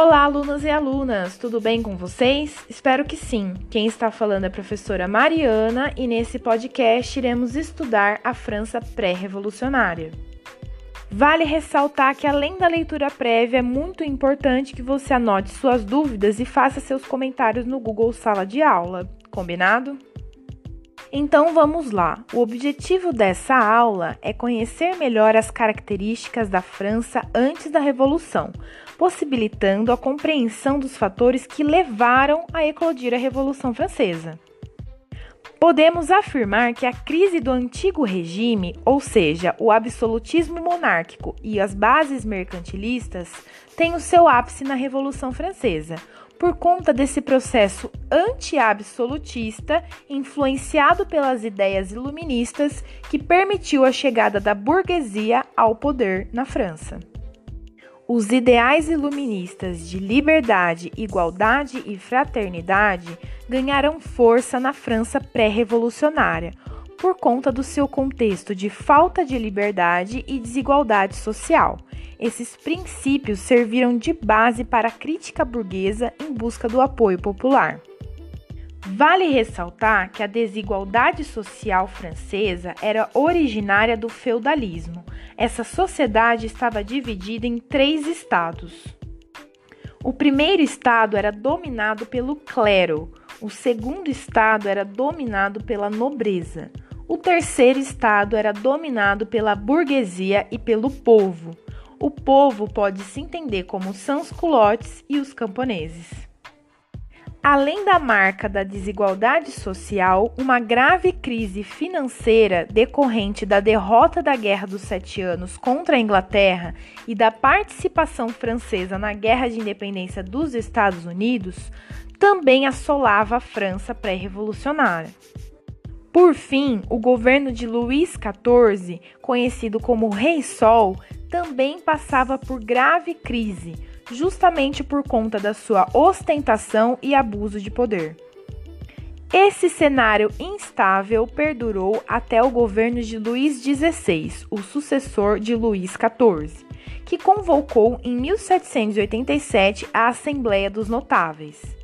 Olá, alunos e alunas, tudo bem com vocês? Espero que sim. Quem está falando é a professora Mariana e nesse podcast iremos estudar a França pré-revolucionária. Vale ressaltar que, além da leitura prévia, é muito importante que você anote suas dúvidas e faça seus comentários no Google Sala de Aula, combinado? Então vamos lá. O objetivo dessa aula é conhecer melhor as características da França antes da Revolução, possibilitando a compreensão dos fatores que levaram a eclodir a Revolução Francesa. Podemos afirmar que a crise do antigo regime, ou seja, o absolutismo monárquico e as bases mercantilistas, tem o seu ápice na Revolução Francesa, por conta desse processo anti-absolutista influenciado pelas ideias iluministas que permitiu a chegada da burguesia ao poder na França. Os ideais iluministas de liberdade, igualdade e fraternidade ganharam força na França pré-revolucionária, por conta do seu contexto de falta de liberdade e desigualdade social. Esses princípios serviram de base para a crítica burguesa em busca do apoio popular. Vale ressaltar que a desigualdade social francesa era originária do feudalismo. Essa sociedade estava dividida em três estados. O primeiro estado era dominado pelo clero, o segundo estado era dominado pela nobreza, o terceiro estado era dominado pela burguesia e pelo povo. O povo pode se entender como sans-culottes e os camponeses. Além da marca da desigualdade social, uma grave crise financeira decorrente da derrota da Guerra dos Sete Anos contra a Inglaterra e da participação francesa na Guerra de Independência dos Estados Unidos também assolava a França pré-revolucionária. Por fim, o governo de Luís XIV, conhecido como Rei Sol, também passava por grave crise justamente por conta da sua ostentação e abuso de poder. Esse cenário instável perdurou até o governo de Luís XVI, o sucessor de Luís XIV, que convocou em 1787 a Assembleia dos Notáveis.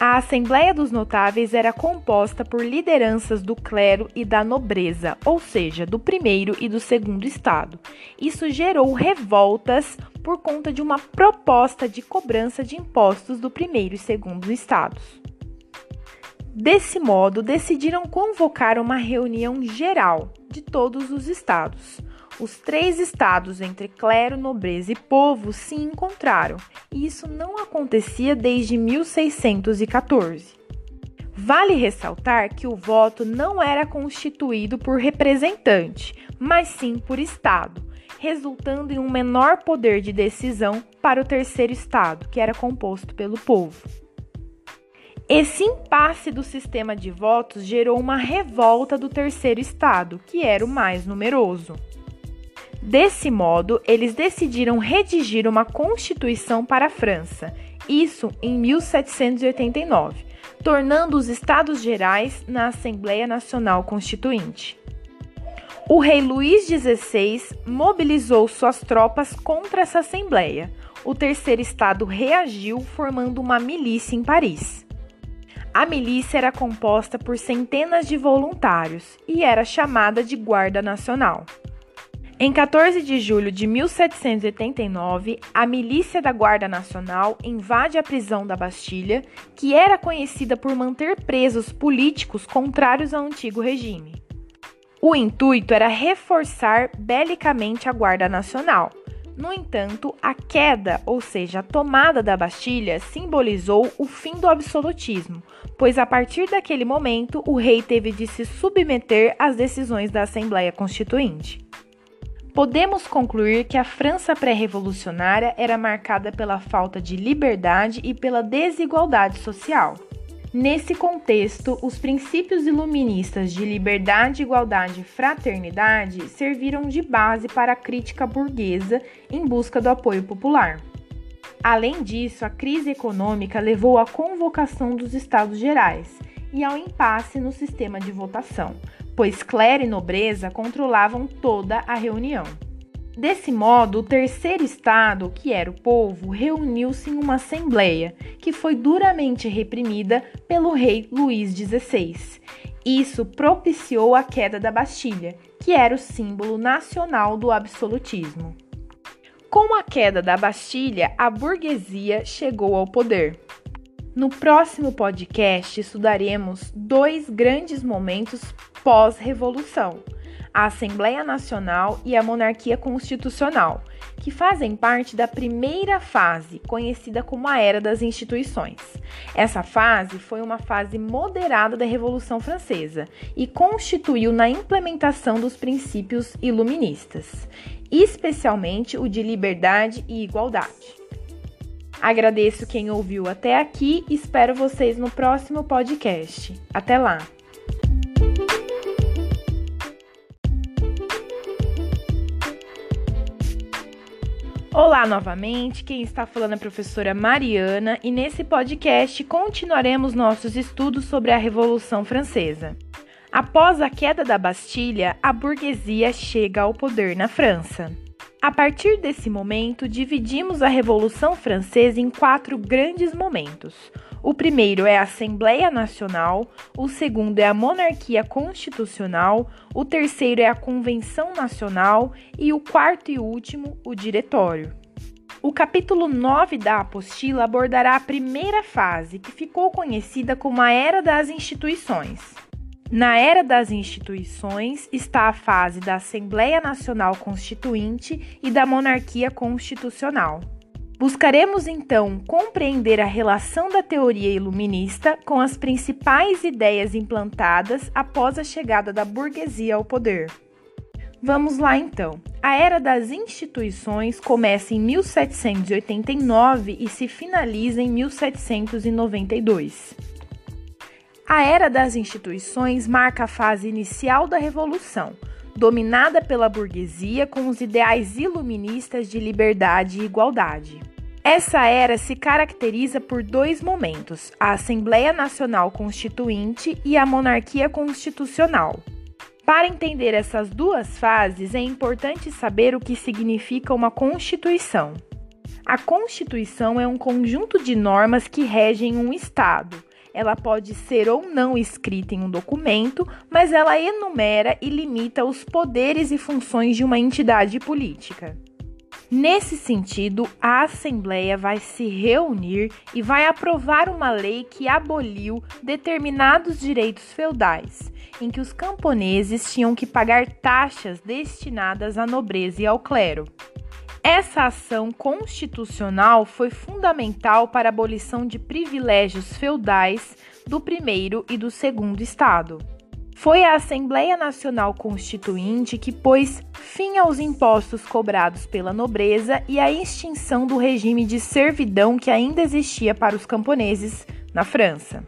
A Assembleia dos Notáveis era composta por lideranças do clero e da nobreza, ou seja, do primeiro e do segundo estado. Isso gerou revoltas por conta de uma proposta de cobrança de impostos do primeiro e segundo estados. Desse modo, decidiram convocar uma reunião geral de todos os estados os três estados entre clero, nobreza e povo se encontraram, e isso não acontecia desde 1614. Vale ressaltar que o voto não era constituído por representante, mas sim por estado, resultando em um menor poder de decisão para o terceiro estado, que era composto pelo povo. Esse impasse do sistema de votos gerou uma revolta do terceiro estado, que era o mais numeroso. Desse modo, eles decidiram redigir uma constituição para a França, isso em 1789, tornando os Estados Gerais na Assembleia Nacional Constituinte. O rei Luís XVI mobilizou suas tropas contra essa Assembleia. O terceiro estado reagiu, formando uma milícia em Paris. A milícia era composta por centenas de voluntários e era chamada de Guarda Nacional. Em 14 de julho de 1789, a milícia da Guarda Nacional invade a prisão da Bastilha, que era conhecida por manter presos políticos contrários ao antigo regime. O intuito era reforçar belicamente a Guarda Nacional. No entanto, a queda, ou seja, a tomada da Bastilha, simbolizou o fim do absolutismo, pois a partir daquele momento o rei teve de se submeter às decisões da Assembleia Constituinte podemos concluir que a França pré-revolucionária era marcada pela falta de liberdade e pela desigualdade social. Nesse contexto, os princípios iluministas de liberdade, igualdade e fraternidade serviram de base para a crítica burguesa em busca do apoio popular. Além disso, a crise econômica levou à convocação dos Estados Gerais e ao impasse no sistema de votação, pois clero e nobreza controlavam toda a reunião. Desse modo, o terceiro estado, que era o povo, reuniu-se em uma assembleia, que foi duramente reprimida pelo rei Luís XVI. Isso propiciou a queda da Bastilha, que era o símbolo nacional do absolutismo. Com a queda da Bastilha, a burguesia chegou ao poder. No próximo podcast estudaremos dois grandes momentos pós-revolução a Assembleia Nacional e a Monarquia Constitucional, que fazem parte da primeira fase, conhecida como a Era das Instituições. Essa fase foi uma fase moderada da Revolução Francesa e constituiu na implementação dos princípios iluministas, especialmente o de liberdade e igualdade. Agradeço quem ouviu até aqui e espero vocês no próximo podcast. Até lá! Olá novamente, quem está falando é a professora Mariana e nesse podcast continuaremos nossos estudos sobre a Revolução Francesa. Após a queda da Bastilha, a burguesia chega ao poder na França. A partir desse momento, dividimos a Revolução Francesa em quatro grandes momentos. O primeiro é a Assembleia Nacional, o segundo é a Monarquia Constitucional, o terceiro é a Convenção Nacional e o quarto e último, o Diretório. O capítulo 9 da apostila abordará a primeira fase, que ficou conhecida como a Era das Instituições. Na era das instituições está a fase da Assembleia Nacional Constituinte e da Monarquia Constitucional. Buscaremos então compreender a relação da teoria iluminista com as principais ideias implantadas após a chegada da burguesia ao poder. Vamos lá então. A era das instituições começa em 1789 e se finaliza em 1792. A era das instituições marca a fase inicial da Revolução, dominada pela burguesia com os ideais iluministas de liberdade e igualdade. Essa era se caracteriza por dois momentos: a Assembleia Nacional Constituinte e a Monarquia Constitucional. Para entender essas duas fases, é importante saber o que significa uma Constituição. A Constituição é um conjunto de normas que regem um Estado ela pode ser ou não escrita em um documento, mas ela enumera e limita os poderes e funções de uma entidade política. Nesse sentido, a Assembleia vai se reunir e vai aprovar uma lei que aboliu determinados direitos feudais, em que os camponeses tinham que pagar taxas destinadas à nobreza e ao clero. Essa ação constitucional foi fundamental para a abolição de privilégios feudais do primeiro e do segundo Estado. Foi a Assembleia Nacional Constituinte que pôs fim aos impostos cobrados pela nobreza e a extinção do regime de servidão que ainda existia para os camponeses na França.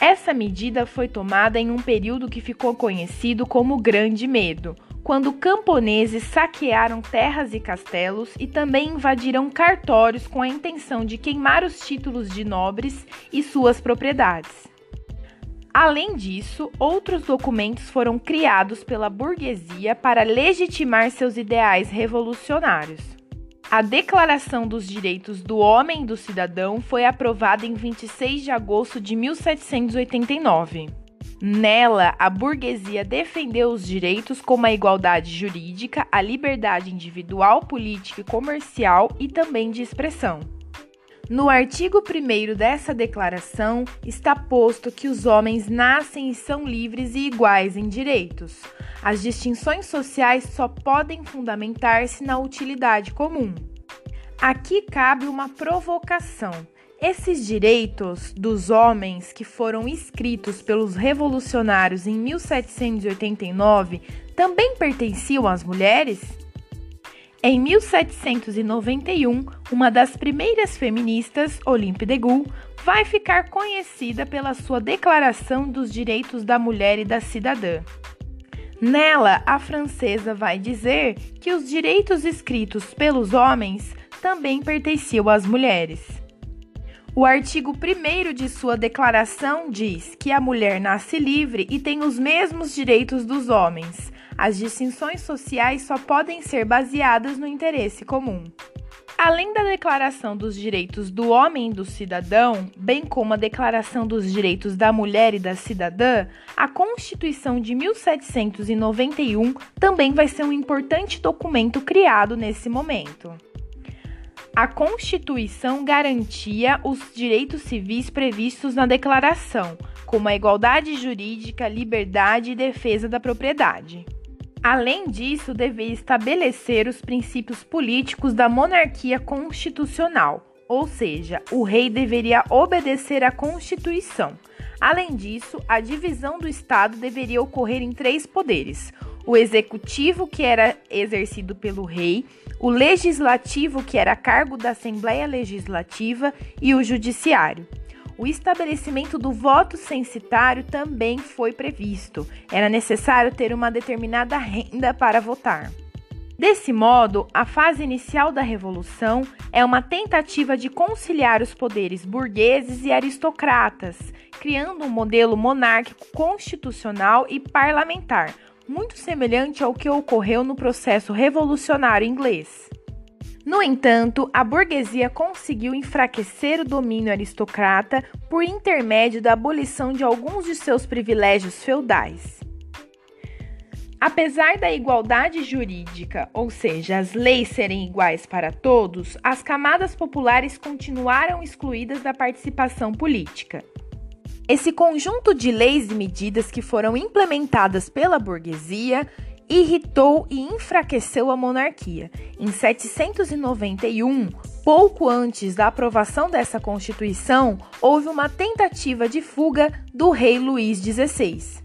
Essa medida foi tomada em um período que ficou conhecido como Grande Medo, quando camponeses saquearam terras e castelos e também invadiram cartórios com a intenção de queimar os títulos de nobres e suas propriedades. Além disso, outros documentos foram criados pela burguesia para legitimar seus ideais revolucionários. A Declaração dos Direitos do Homem e do Cidadão foi aprovada em 26 de agosto de 1789. Nela, a burguesia defendeu os direitos como a igualdade jurídica, a liberdade individual, política e comercial e também de expressão. No artigo 1 dessa declaração está posto que os homens nascem e são livres e iguais em direitos. As distinções sociais só podem fundamentar-se na utilidade comum. Aqui cabe uma provocação. Esses direitos dos homens que foram escritos pelos revolucionários em 1789 também pertenciam às mulheres? Em 1791, uma das primeiras feministas, Olympe de Gaulle, vai ficar conhecida pela sua Declaração dos Direitos da Mulher e da Cidadã. Nela, a francesa vai dizer que os direitos escritos pelos homens também pertenciam às mulheres. O artigo 1 de sua declaração diz que a mulher nasce livre e tem os mesmos direitos dos homens. As distinções sociais só podem ser baseadas no interesse comum. Além da Declaração dos Direitos do Homem e do Cidadão, bem como a Declaração dos Direitos da Mulher e da Cidadã, a Constituição de 1791 também vai ser um importante documento criado nesse momento. A Constituição garantia os direitos civis previstos na Declaração, como a igualdade jurídica, liberdade e defesa da propriedade. Além disso, devia estabelecer os princípios políticos da monarquia constitucional, ou seja, o rei deveria obedecer à Constituição. Além disso, a divisão do Estado deveria ocorrer em três poderes: o executivo, que era exercido pelo rei, o legislativo, que era cargo da Assembleia Legislativa, e o judiciário. O estabelecimento do voto censitário também foi previsto. Era necessário ter uma determinada renda para votar. Desse modo, a fase inicial da Revolução é uma tentativa de conciliar os poderes burgueses e aristocratas, criando um modelo monárquico constitucional e parlamentar, muito semelhante ao que ocorreu no processo revolucionário inglês. No entanto, a burguesia conseguiu enfraquecer o domínio aristocrata por intermédio da abolição de alguns de seus privilégios feudais. Apesar da igualdade jurídica, ou seja, as leis serem iguais para todos, as camadas populares continuaram excluídas da participação política. Esse conjunto de leis e medidas que foram implementadas pela burguesia irritou e enfraqueceu a monarquia. Em 791, pouco antes da aprovação dessa Constituição, houve uma tentativa de fuga do rei Luís XVI.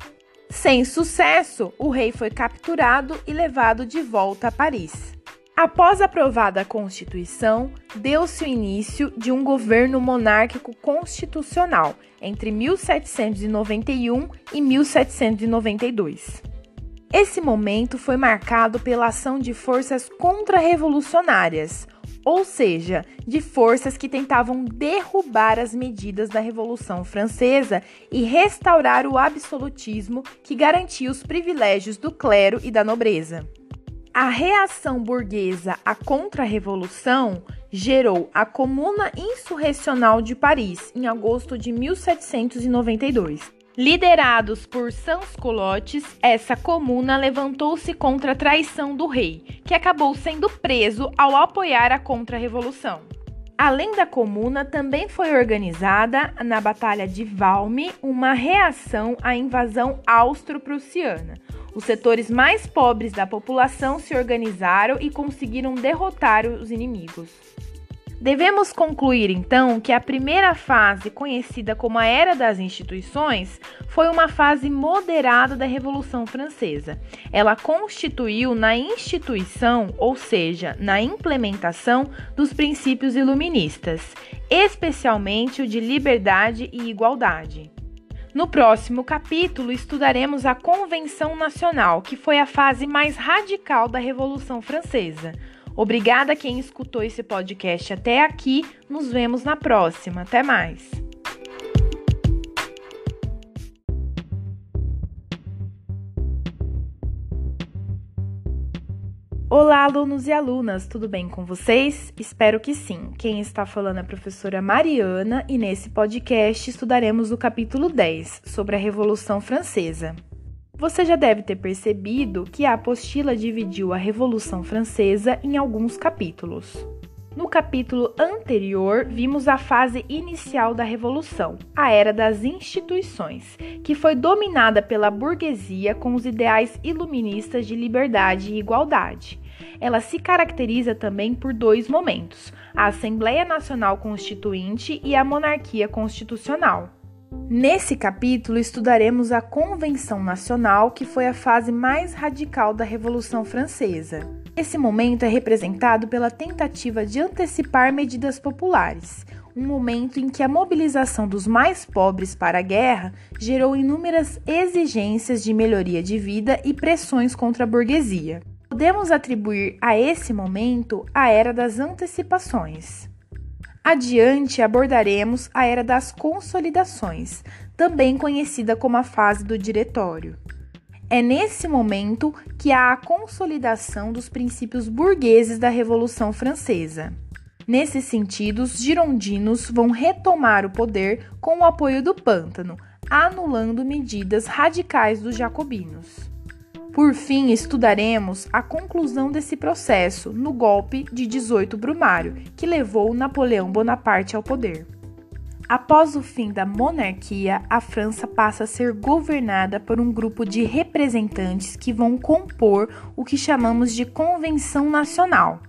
Sem sucesso, o rei foi capturado e levado de volta a Paris. Após aprovada a Constituição, deu-se o início de um governo monárquico constitucional entre 1791 e 1792. Esse momento foi marcado pela ação de forças contra-revolucionárias, ou seja, de forças que tentavam derrubar as medidas da Revolução Francesa e restaurar o absolutismo que garantia os privilégios do clero e da nobreza. A reação burguesa à contra-revolução gerou a Comuna Insurrecional de Paris em agosto de 1792 Liderados por sans-culottes, essa comuna levantou-se contra a traição do rei, que acabou sendo preso ao apoiar a contra-revolução. Além da comuna, também foi organizada na Batalha de Valmy uma reação à invasão austro-prussiana. Os setores mais pobres da população se organizaram e conseguiram derrotar os inimigos. Devemos concluir então que a primeira fase, conhecida como a Era das Instituições, foi uma fase moderada da Revolução Francesa. Ela constituiu na instituição, ou seja, na implementação dos princípios iluministas, especialmente o de liberdade e igualdade. No próximo capítulo, estudaremos a Convenção Nacional, que foi a fase mais radical da Revolução Francesa. Obrigada a quem escutou esse podcast até aqui. Nos vemos na próxima. Até mais. Olá, alunos e alunas, tudo bem com vocês? Espero que sim. Quem está falando é a professora Mariana e nesse podcast estudaremos o capítulo 10 sobre a Revolução Francesa. Você já deve ter percebido que a apostila dividiu a Revolução Francesa em alguns capítulos. No capítulo anterior, vimos a fase inicial da Revolução, a era das instituições, que foi dominada pela burguesia com os ideais iluministas de liberdade e igualdade. Ela se caracteriza também por dois momentos: a Assembleia Nacional Constituinte e a monarquia constitucional. Nesse capítulo estudaremos a Convenção Nacional, que foi a fase mais radical da Revolução Francesa. Esse momento é representado pela tentativa de antecipar medidas populares, um momento em que a mobilização dos mais pobres para a guerra gerou inúmeras exigências de melhoria de vida e pressões contra a burguesia. Podemos atribuir a esse momento a era das antecipações. Adiante abordaremos a era das consolidações, também conhecida como a fase do diretório. É nesse momento que há a consolidação dos princípios burgueses da Revolução Francesa. Nesse sentido, os girondinos vão retomar o poder com o apoio do pântano, anulando medidas radicais dos jacobinos. Por fim, estudaremos a conclusão desse processo no golpe de 18 Brumário, que levou Napoleão Bonaparte ao poder. Após o fim da monarquia, a França passa a ser governada por um grupo de representantes que vão compor o que chamamos de Convenção Nacional.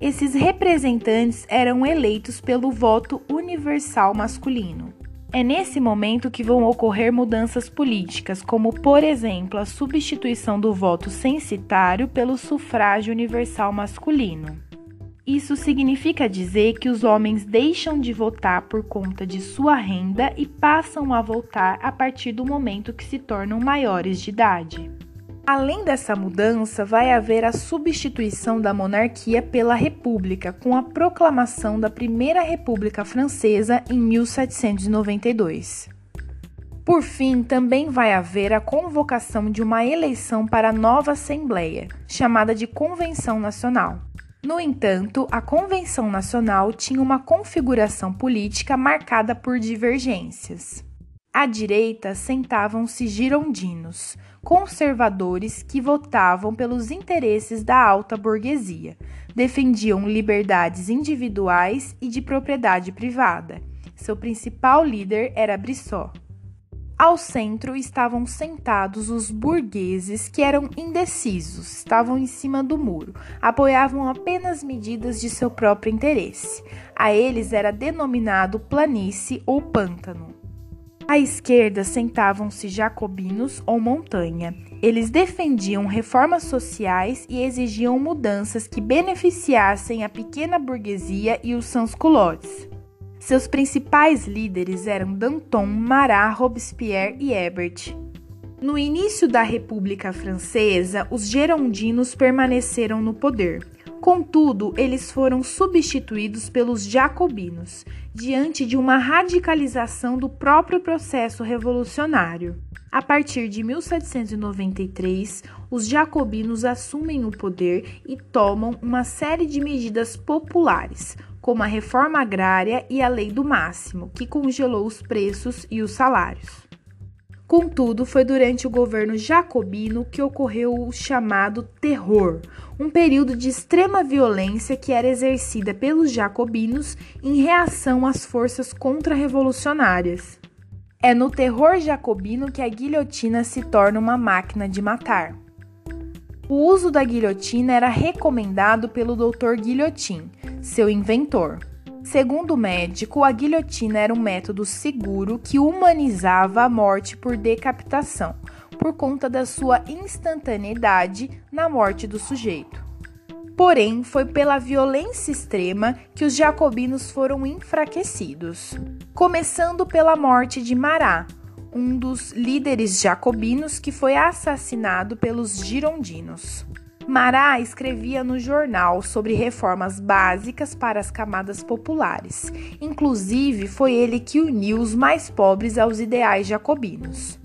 Esses representantes eram eleitos pelo voto universal masculino. É nesse momento que vão ocorrer mudanças políticas, como, por exemplo, a substituição do voto censitário pelo sufrágio universal masculino. Isso significa dizer que os homens deixam de votar por conta de sua renda e passam a votar a partir do momento que se tornam maiores de idade. Além dessa mudança, vai haver a substituição da monarquia pela república, com a proclamação da Primeira República Francesa em 1792. Por fim, também vai haver a convocação de uma eleição para a nova Assembleia, chamada de Convenção Nacional. No entanto, a Convenção Nacional tinha uma configuração política marcada por divergências. À direita sentavam-se girondinos, conservadores que votavam pelos interesses da alta burguesia, defendiam liberdades individuais e de propriedade privada. Seu principal líder era Brissot. Ao centro estavam sentados os burgueses que eram indecisos, estavam em cima do muro, apoiavam apenas medidas de seu próprio interesse. A eles era denominado planície ou pântano. À esquerda sentavam-se jacobinos ou montanha. Eles defendiam reformas sociais e exigiam mudanças que beneficiassem a pequena burguesia e os sans-culottes. Seus principais líderes eram Danton, Marat, Robespierre e Hebert. No início da República Francesa, os gerondinos permaneceram no poder. Contudo, eles foram substituídos pelos jacobinos, diante de uma radicalização do próprio processo revolucionário. A partir de 1793, os jacobinos assumem o poder e tomam uma série de medidas populares, como a reforma agrária e a lei do máximo, que congelou os preços e os salários. Contudo, foi durante o governo jacobino que ocorreu o chamado Terror, um período de extrema violência que era exercida pelos jacobinos em reação às forças contra-revolucionárias. É no terror jacobino que a guilhotina se torna uma máquina de matar. O uso da guilhotina era recomendado pelo Dr. Guilhotin, seu inventor. Segundo o médico, a guilhotina era um método seguro que humanizava a morte por decapitação, por conta da sua instantaneidade na morte do sujeito. Porém, foi pela violência extrema que os jacobinos foram enfraquecidos, começando pela morte de Marat, um dos líderes jacobinos que foi assassinado pelos girondinos. Mará escrevia no jornal sobre reformas básicas para as camadas populares. Inclusive, foi ele que uniu os mais pobres aos ideais jacobinos.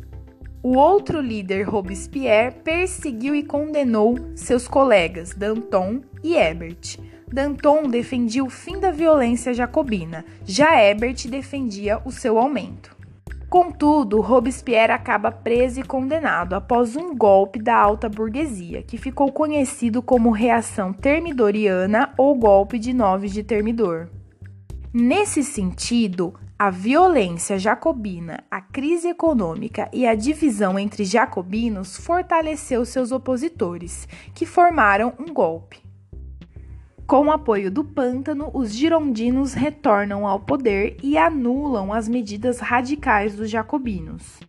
O outro líder, Robespierre, perseguiu e condenou seus colegas Danton e Hebert. Danton defendia o fim da violência jacobina, já Hebert defendia o seu aumento. Contudo, Robespierre acaba preso e condenado após um golpe da alta burguesia, que ficou conhecido como reação termidoriana ou golpe de 9 de Termidor. Nesse sentido, a violência jacobina, a crise econômica e a divisão entre jacobinos fortaleceu seus opositores, que formaram um golpe. Com o apoio do pântano, os girondinos retornam ao poder e anulam as medidas radicais dos jacobinos.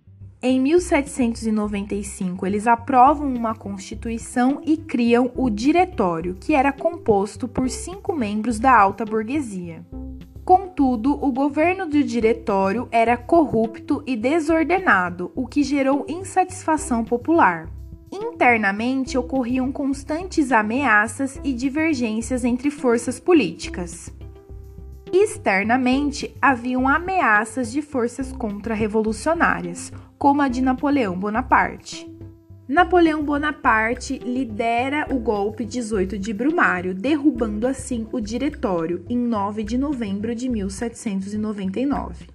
Em 1795, eles aprovam uma constituição e criam o Diretório, que era composto por cinco membros da alta burguesia. Contudo, o governo do Diretório era corrupto e desordenado, o que gerou insatisfação popular. Internamente ocorriam constantes ameaças e divergências entre forças políticas. Externamente haviam ameaças de forças contra-revolucionárias, como a de Napoleão Bonaparte. Napoleão Bonaparte lidera o golpe 18 de Brumário, derrubando assim o diretório em 9 de novembro de 1799.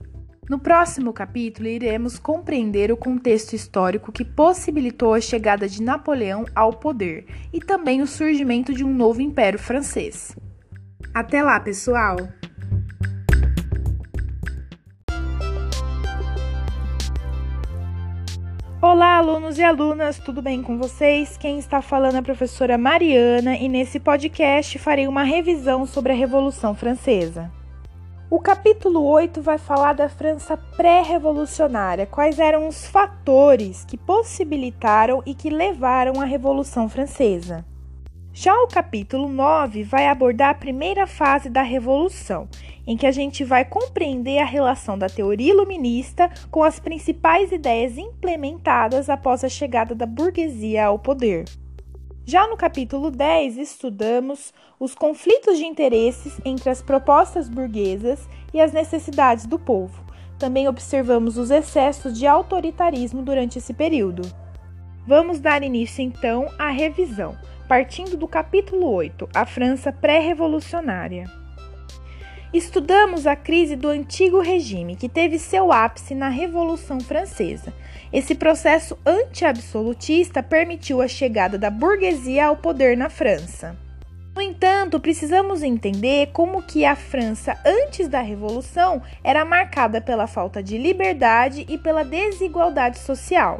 No próximo capítulo, iremos compreender o contexto histórico que possibilitou a chegada de Napoleão ao poder e também o surgimento de um novo império francês. Até lá, pessoal! Olá, alunos e alunas, tudo bem com vocês? Quem está falando é a professora Mariana e nesse podcast farei uma revisão sobre a Revolução Francesa. O capítulo 8 vai falar da França pré-revolucionária, quais eram os fatores que possibilitaram e que levaram à Revolução Francesa. Já o capítulo 9 vai abordar a primeira fase da Revolução, em que a gente vai compreender a relação da teoria iluminista com as principais ideias implementadas após a chegada da burguesia ao poder. Já no capítulo 10, estudamos os conflitos de interesses entre as propostas burguesas e as necessidades do povo. Também observamos os excessos de autoritarismo durante esse período. Vamos dar início então à revisão partindo do capítulo 8, a França pré-revolucionária. Estudamos a crise do antigo regime, que teve seu ápice na Revolução Francesa. Esse processo anti-absolutista permitiu a chegada da burguesia ao poder na França. No entanto, precisamos entender como que a França antes da Revolução era marcada pela falta de liberdade e pela desigualdade social.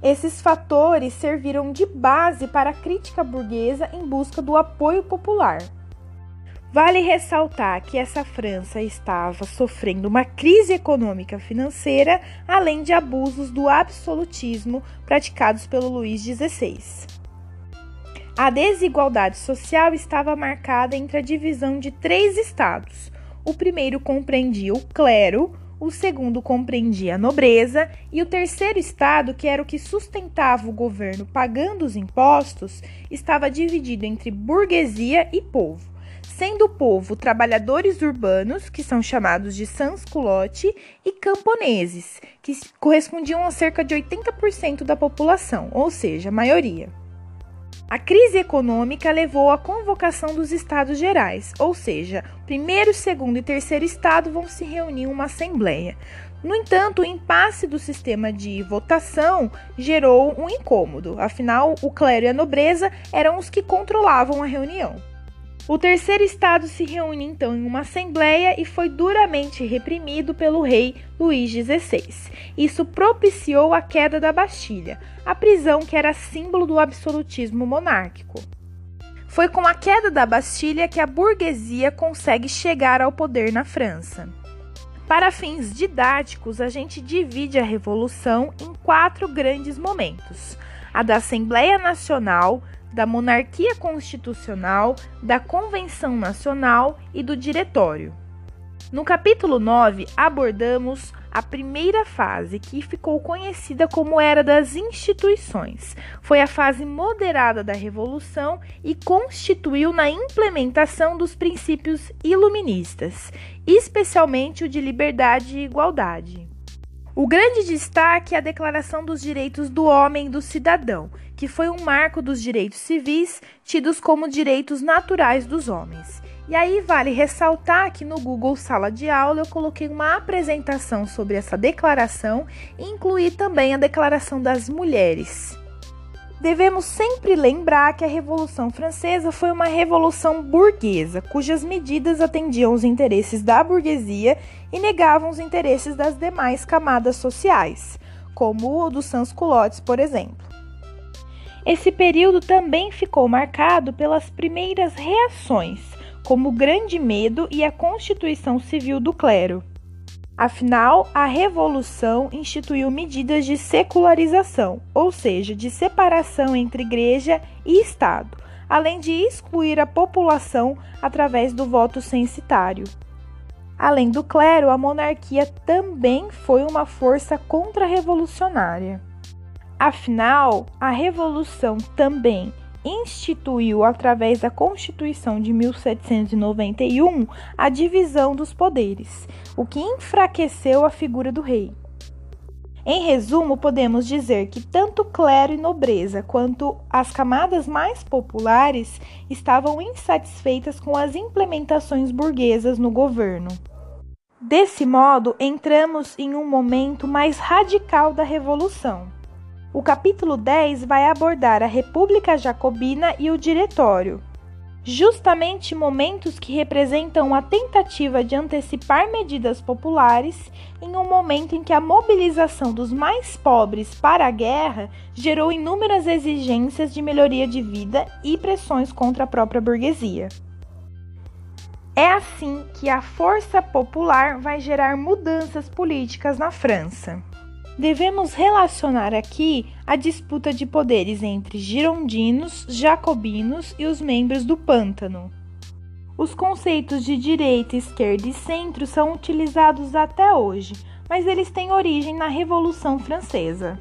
Esses fatores serviram de base para a crítica burguesa em busca do apoio popular. Vale ressaltar que essa França estava sofrendo uma crise econômica financeira, além de abusos do absolutismo praticados pelo Luís XVI. A desigualdade social estava marcada entre a divisão de três estados. O primeiro compreendia o clero, o segundo compreendia a nobreza e o terceiro estado, que era o que sustentava o governo pagando os impostos, estava dividido entre burguesia e povo, sendo o povo trabalhadores urbanos, que são chamados de sans-culottes, e camponeses, que correspondiam a cerca de 80% da população, ou seja, a maioria. A crise econômica levou à convocação dos estados gerais, ou seja, primeiro, segundo e terceiro estado vão se reunir em uma assembleia. No entanto, o impasse do sistema de votação gerou um incômodo, afinal, o clero e a nobreza eram os que controlavam a reunião. O terceiro estado se reúne então em uma assembleia e foi duramente reprimido pelo rei Luís XVI. Isso propiciou a queda da Bastilha, a prisão que era símbolo do absolutismo monárquico. Foi com a queda da Bastilha que a burguesia consegue chegar ao poder na França. Para fins didáticos, a gente divide a revolução em quatro grandes momentos: a da Assembleia Nacional, da monarquia constitucional, da convenção nacional e do diretório. No capítulo 9, abordamos a primeira fase, que ficou conhecida como Era das Instituições. Foi a fase moderada da Revolução e constituiu na implementação dos princípios iluministas, especialmente o de liberdade e igualdade. O grande destaque é a Declaração dos Direitos do Homem e do Cidadão, que foi um marco dos direitos civis tidos como direitos naturais dos homens. E aí vale ressaltar que no Google Sala de Aula eu coloquei uma apresentação sobre essa declaração e incluí também a Declaração das Mulheres. Devemos sempre lembrar que a Revolução Francesa foi uma revolução burguesa, cujas medidas atendiam os interesses da burguesia e negavam os interesses das demais camadas sociais, como o dos sans-culottes, por exemplo. Esse período também ficou marcado pelas primeiras reações, como o Grande Medo e a Constituição Civil do Clero. Afinal, a Revolução instituiu medidas de secularização, ou seja, de separação entre igreja e Estado, além de excluir a população através do voto censitário. Além do clero, a monarquia também foi uma força contra-revolucionária. Afinal, a Revolução também instituiu, através da Constituição de 1791, a divisão dos poderes, o que enfraqueceu a figura do rei. Em resumo, podemos dizer que tanto clero e nobreza quanto as camadas mais populares estavam insatisfeitas com as implementações burguesas no governo. Desse modo, entramos em um momento mais radical da Revolução. O capítulo 10 vai abordar a República Jacobina e o Diretório, justamente momentos que representam a tentativa de antecipar medidas populares em um momento em que a mobilização dos mais pobres para a guerra gerou inúmeras exigências de melhoria de vida e pressões contra a própria burguesia. É assim que a força popular vai gerar mudanças políticas na França. Devemos relacionar aqui a disputa de poderes entre girondinos, jacobinos e os membros do pântano. Os conceitos de direita, esquerda e centro são utilizados até hoje, mas eles têm origem na Revolução Francesa.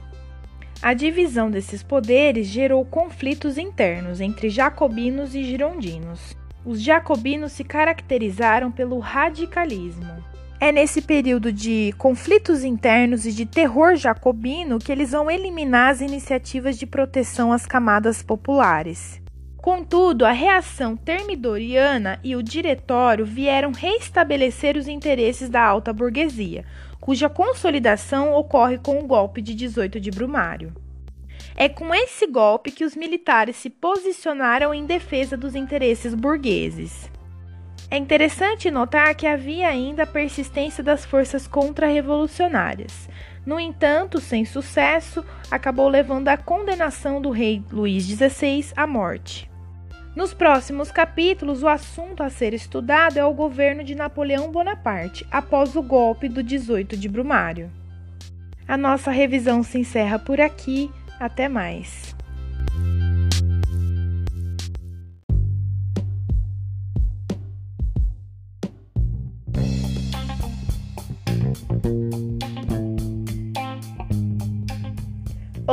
A divisão desses poderes gerou conflitos internos entre jacobinos e girondinos. Os jacobinos se caracterizaram pelo radicalismo. É nesse período de conflitos internos e de terror jacobino que eles vão eliminar as iniciativas de proteção às camadas populares. Contudo, a reação termidoriana e o diretório vieram restabelecer os interesses da alta burguesia, cuja consolidação ocorre com o golpe de 18 de Brumário. É com esse golpe que os militares se posicionaram em defesa dos interesses burgueses. É interessante notar que havia ainda a persistência das forças contra-revolucionárias. No entanto, sem sucesso, acabou levando à condenação do rei Luís XVI à morte. Nos próximos capítulos, o assunto a ser estudado é o governo de Napoleão Bonaparte após o golpe do 18 de Brumário. A nossa revisão se encerra por aqui. Até mais!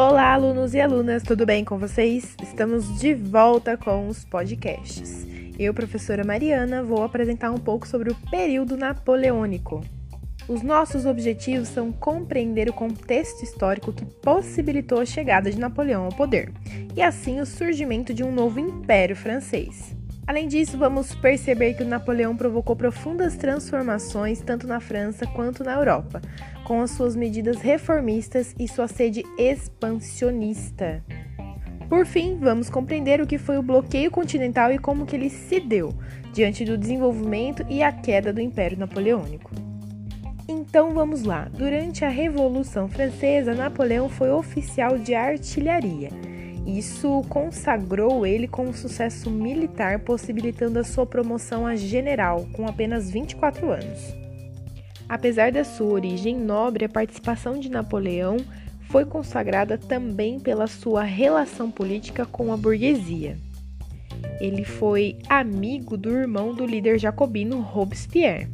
Olá, alunos e alunas, tudo bem com vocês? Estamos de volta com os podcasts. Eu, professora Mariana, vou apresentar um pouco sobre o período napoleônico. Os nossos objetivos são compreender o contexto histórico que possibilitou a chegada de Napoleão ao poder e, assim, o surgimento de um novo império francês. Além disso, vamos perceber que o Napoleão provocou profundas transformações tanto na França quanto na Europa, com as suas medidas reformistas e sua sede expansionista. Por fim, vamos compreender o que foi o bloqueio continental e como que ele se deu diante do desenvolvimento e a queda do Império Napoleônico. Então vamos lá. Durante a Revolução Francesa, Napoleão foi oficial de artilharia. Isso consagrou ele com um sucesso militar, possibilitando a sua promoção a general com apenas 24 anos. Apesar da sua origem nobre, a participação de Napoleão foi consagrada também pela sua relação política com a burguesia. Ele foi amigo do irmão do líder jacobino Robespierre.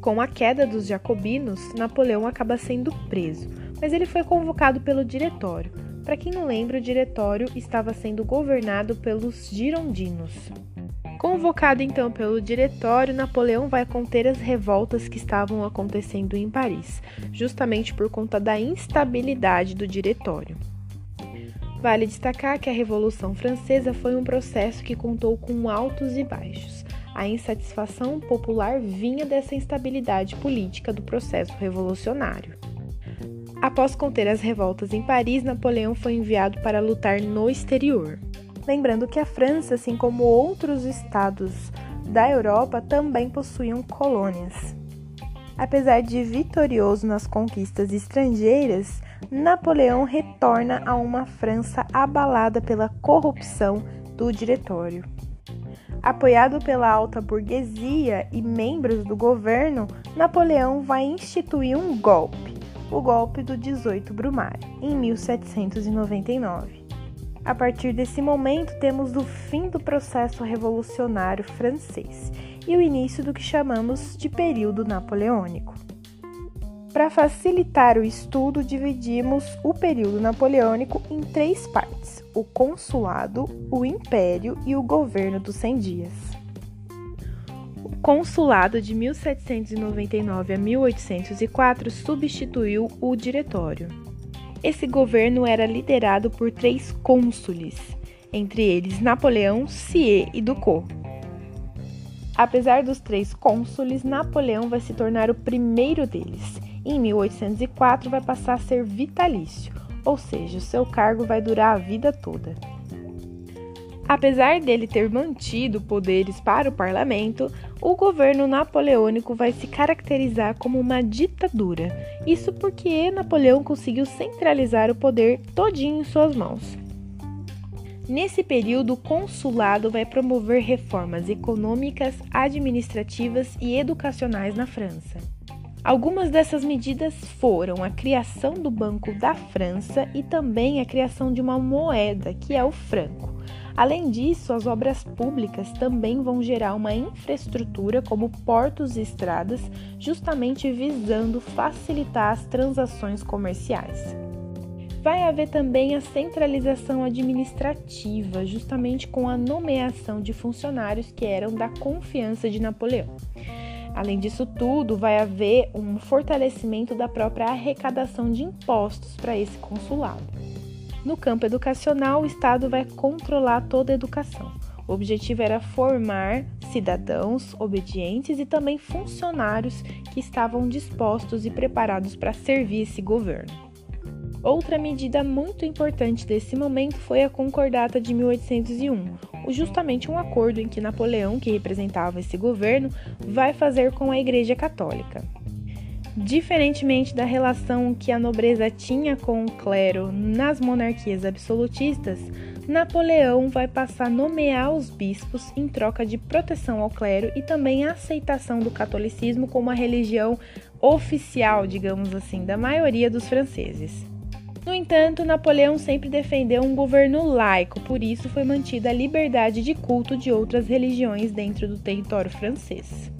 Com a queda dos jacobinos, Napoleão acaba sendo preso, mas ele foi convocado pelo diretório. Para quem não lembra, o diretório estava sendo governado pelos girondinos. Convocado então pelo diretório, Napoleão vai conter as revoltas que estavam acontecendo em Paris, justamente por conta da instabilidade do diretório. Vale destacar que a Revolução Francesa foi um processo que contou com altos e baixos. A insatisfação popular vinha dessa instabilidade política do processo revolucionário. Após conter as revoltas em Paris, Napoleão foi enviado para lutar no exterior. Lembrando que a França, assim como outros estados da Europa, também possuíam colônias. Apesar de vitorioso nas conquistas estrangeiras, Napoleão retorna a uma França abalada pela corrupção do diretório. Apoiado pela alta burguesia e membros do governo, Napoleão vai instituir um golpe, o golpe do 18 Brumário, em 1799. A partir desse momento, temos o fim do processo revolucionário francês e o início do que chamamos de período napoleônico. Para facilitar o estudo, dividimos o período napoleônico em três partes: o consulado, o império e o governo dos 100 dias. O consulado de 1799 a 1804 substituiu o diretório. Esse governo era liderado por três cônsules, entre eles Napoleão, Sier e Ducos. Apesar dos três cônsules, Napoleão vai se tornar o primeiro deles. Em 1804 vai passar a ser vitalício, ou seja, o seu cargo vai durar a vida toda. Apesar dele ter mantido poderes para o parlamento, o governo napoleônico vai se caracterizar como uma ditadura. Isso porque Napoleão conseguiu centralizar o poder todinho em suas mãos. Nesse período, o consulado vai promover reformas econômicas, administrativas e educacionais na França. Algumas dessas medidas foram a criação do Banco da França e também a criação de uma moeda, que é o franco. Além disso, as obras públicas também vão gerar uma infraestrutura como portos e estradas, justamente visando facilitar as transações comerciais. Vai haver também a centralização administrativa, justamente com a nomeação de funcionários que eram da confiança de Napoleão. Além disso tudo, vai haver um fortalecimento da própria arrecadação de impostos para esse consulado. No campo educacional, o Estado vai controlar toda a educação. O objetivo era formar cidadãos obedientes e também funcionários que estavam dispostos e preparados para servir esse governo. Outra medida muito importante desse momento foi a Concordata de 1801, justamente um acordo em que Napoleão, que representava esse governo, vai fazer com a Igreja Católica. Diferentemente da relação que a nobreza tinha com o clero nas monarquias absolutistas, Napoleão vai passar a nomear os bispos em troca de proteção ao clero e também a aceitação do catolicismo como a religião oficial, digamos assim, da maioria dos franceses. No entanto, Napoleão sempre defendeu um governo laico, por isso foi mantida a liberdade de culto de outras religiões dentro do território francês.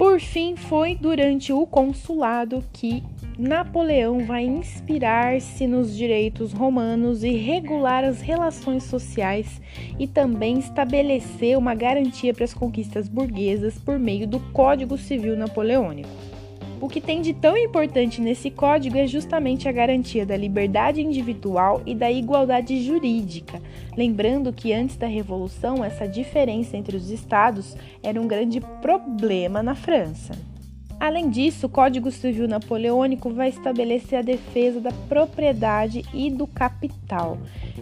Por fim, foi durante o consulado que Napoleão vai inspirar-se nos direitos romanos e regular as relações sociais e também estabelecer uma garantia para as conquistas burguesas por meio do Código Civil Napoleônico. O que tem de tão importante nesse código é justamente a garantia da liberdade individual e da igualdade jurídica. Lembrando que antes da Revolução, essa diferença entre os estados era um grande problema na França. Além disso, o Código Civil Napoleônico vai estabelecer a defesa da propriedade e do capital.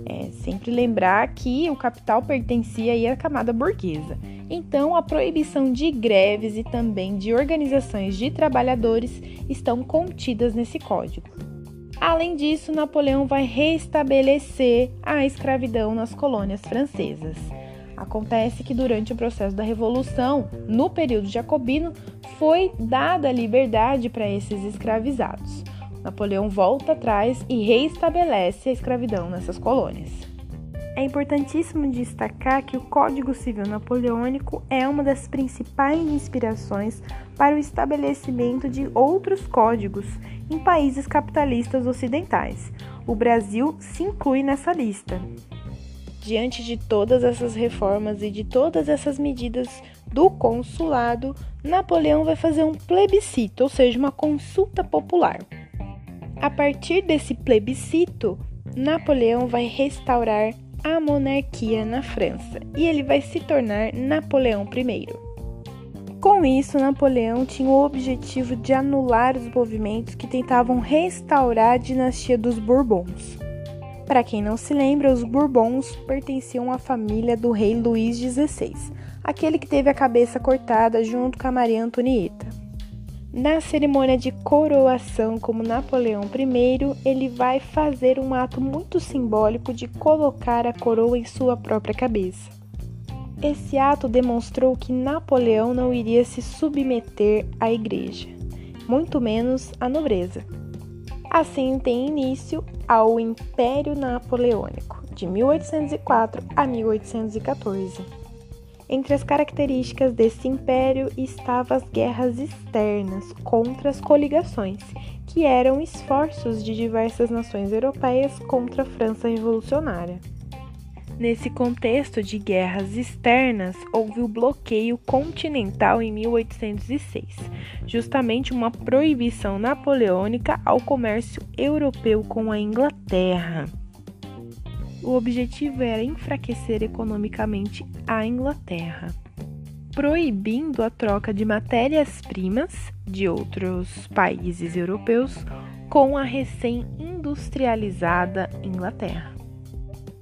É, sempre lembrar que o capital pertencia à camada burguesa. Então, a proibição de greves e também de organizações de trabalhadores estão contidas nesse código. Além disso, Napoleão vai restabelecer a escravidão nas colônias francesas. Acontece que durante o processo da Revolução, no período jacobino, foi dada liberdade para esses escravizados. Napoleão volta atrás e reestabelece a escravidão nessas colônias. É importantíssimo destacar que o Código Civil Napoleônico é uma das principais inspirações para o estabelecimento de outros códigos em países capitalistas ocidentais. O Brasil se inclui nessa lista. Diante de todas essas reformas e de todas essas medidas do consulado, Napoleão vai fazer um plebiscito, ou seja, uma consulta popular. A partir desse plebiscito, Napoleão vai restaurar a monarquia na França e ele vai se tornar Napoleão I. Com isso, Napoleão tinha o objetivo de anular os movimentos que tentavam restaurar a dinastia dos Bourbons. Para quem não se lembra, os Bourbons pertenciam à família do rei Luís XVI, aquele que teve a cabeça cortada junto com a Maria Antonieta. Na cerimônia de coroação como Napoleão I, ele vai fazer um ato muito simbólico de colocar a coroa em sua própria cabeça. Esse ato demonstrou que Napoleão não iria se submeter à igreja, muito menos à nobreza. Assim tem início ao Império Napoleônico, de 1804 a 1814. Entre as características desse império estavam as guerras externas contra as coligações, que eram esforços de diversas nações europeias contra a França revolucionária. Nesse contexto de guerras externas, houve o bloqueio continental em 1806, justamente uma proibição napoleônica ao comércio europeu com a Inglaterra. O objetivo era enfraquecer economicamente a Inglaterra, proibindo a troca de matérias-primas de outros países europeus com a recém-industrializada Inglaterra.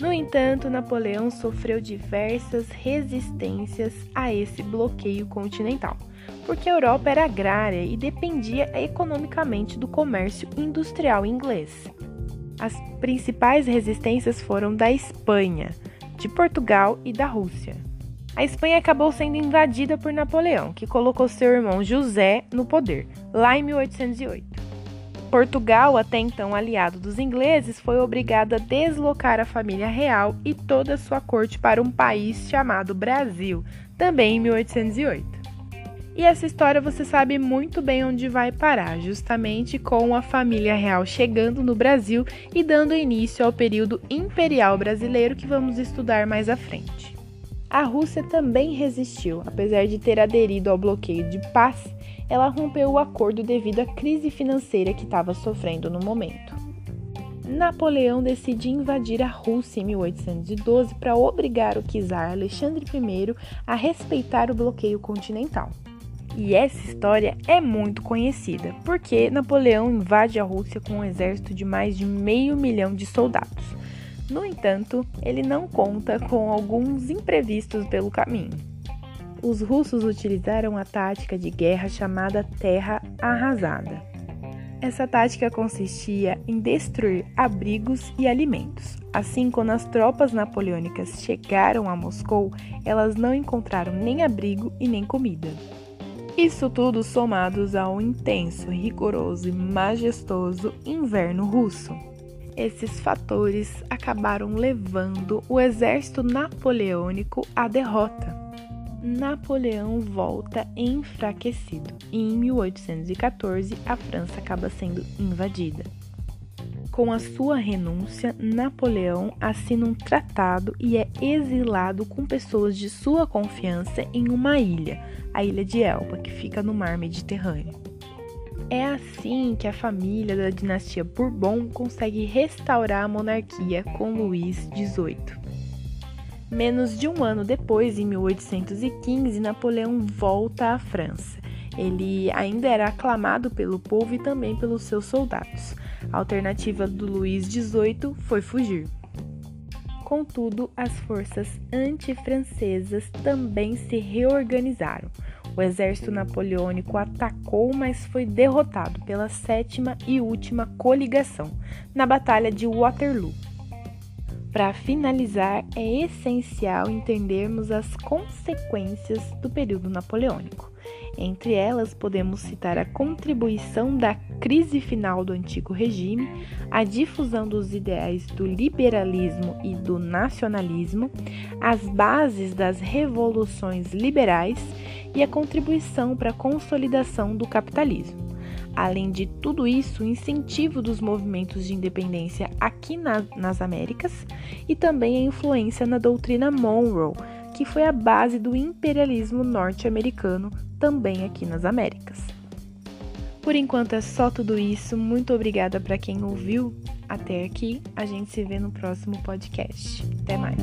No entanto, Napoleão sofreu diversas resistências a esse bloqueio continental, porque a Europa era agrária e dependia economicamente do comércio industrial inglês. As principais resistências foram da Espanha, de Portugal e da Rússia. A Espanha acabou sendo invadida por Napoleão, que colocou seu irmão José no poder, lá em 1808. Portugal, até então aliado dos ingleses, foi obrigado a deslocar a família real e toda sua corte para um país chamado Brasil, também em 1808. E essa história você sabe muito bem onde vai parar, justamente com a família real chegando no Brasil e dando início ao período imperial brasileiro que vamos estudar mais à frente. A Rússia também resistiu, apesar de ter aderido ao bloqueio de paz ela rompeu o acordo devido à crise financeira que estava sofrendo no momento. Napoleão decide invadir a Rússia em 1812 para obrigar o czar Alexandre I a respeitar o bloqueio continental. E essa história é muito conhecida, porque Napoleão invade a Rússia com um exército de mais de meio milhão de soldados. No entanto, ele não conta com alguns imprevistos pelo caminho os russos utilizaram a tática de guerra chamada Terra Arrasada. Essa tática consistia em destruir abrigos e alimentos. Assim, quando as tropas napoleônicas chegaram a Moscou, elas não encontraram nem abrigo e nem comida. Isso tudo somados ao intenso, rigoroso e majestoso inverno russo. Esses fatores acabaram levando o exército napoleônico à derrota. Napoleão volta enfraquecido e em 1814 a França acaba sendo invadida. Com a sua renúncia, Napoleão assina um tratado e é exilado com pessoas de sua confiança em uma ilha, a ilha de Elba, que fica no mar Mediterrâneo. É assim que a família da dinastia Bourbon consegue restaurar a monarquia com Luís XVIII. Menos de um ano depois, em 1815, Napoleão volta à França. Ele ainda era aclamado pelo povo e também pelos seus soldados. A alternativa do Luís XVIII foi fugir. Contudo, as forças anti-francesas também se reorganizaram. O exército napoleônico atacou, mas foi derrotado pela sétima e última coligação na Batalha de Waterloo. Para finalizar, é essencial entendermos as consequências do período napoleônico. Entre elas, podemos citar a contribuição da crise final do antigo regime, a difusão dos ideais do liberalismo e do nacionalismo, as bases das revoluções liberais e a contribuição para a consolidação do capitalismo. Além de tudo isso, o incentivo dos movimentos de independência aqui na, nas Américas e também a influência na doutrina Monroe, que foi a base do imperialismo norte-americano também aqui nas Américas. Por enquanto é só tudo isso. Muito obrigada para quem ouviu até aqui. A gente se vê no próximo podcast. Até mais.